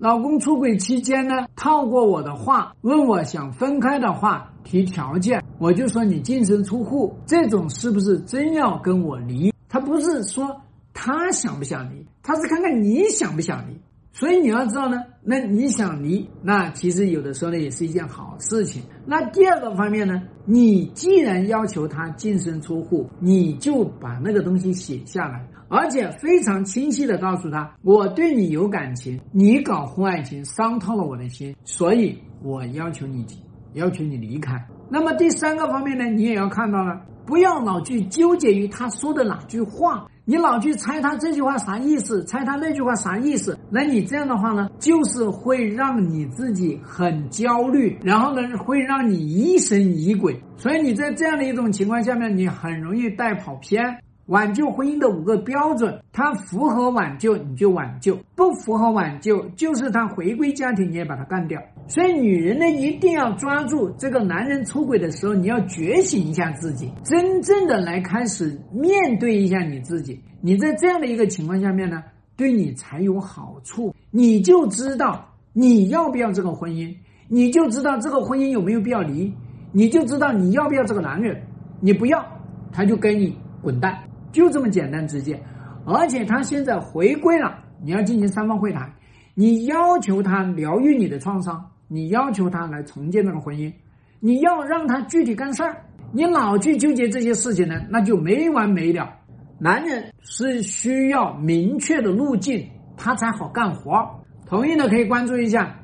老公出轨期间呢，套过我的话，问我想分开的话提条件，我就说你净身出户，这种是不是真要跟我离？他不是说他想不想离，他是看看你想不想离。所以你要知道呢，那你想离，那其实有的时候呢也是一件好事情。那第二个方面呢，你既然要求他净身出户，你就把那个东西写下来，而且非常清晰的告诉他，我对你有感情，你搞婚外情伤透了我的心，所以我要求你，要求你离开。那么第三个方面呢，你也要看到了，不要老去纠结于他说的哪句话。你老去猜他这句话啥意思，猜他那句话啥意思，那你这样的话呢，就是会让你自己很焦虑，然后呢，会让你疑神疑鬼。所以你在这样的一种情况下面，你很容易带跑偏。挽救婚姻的五个标准，它符合挽救你就挽救，不符合挽救就是他回归家庭你也把他干掉。所以女人呢一定要抓住这个男人出轨的时候，你要觉醒一下自己，真正的来开始面对一下你自己。你在这样的一个情况下面呢，对你才有好处，你就知道你要不要这个婚姻，你就知道这个婚姻有没有必要离，你就知道你要不要这个男人，你不要他就跟你滚蛋。就这么简单直接，而且他现在回归了，你要进行三方会谈，你要求他疗愈你的创伤，你要求他来重建这个婚姻，你要让他具体干事儿，你老去纠结这些事情呢，那就没完没了。男人是需要明确的路径，他才好干活。同意的可以关注一下。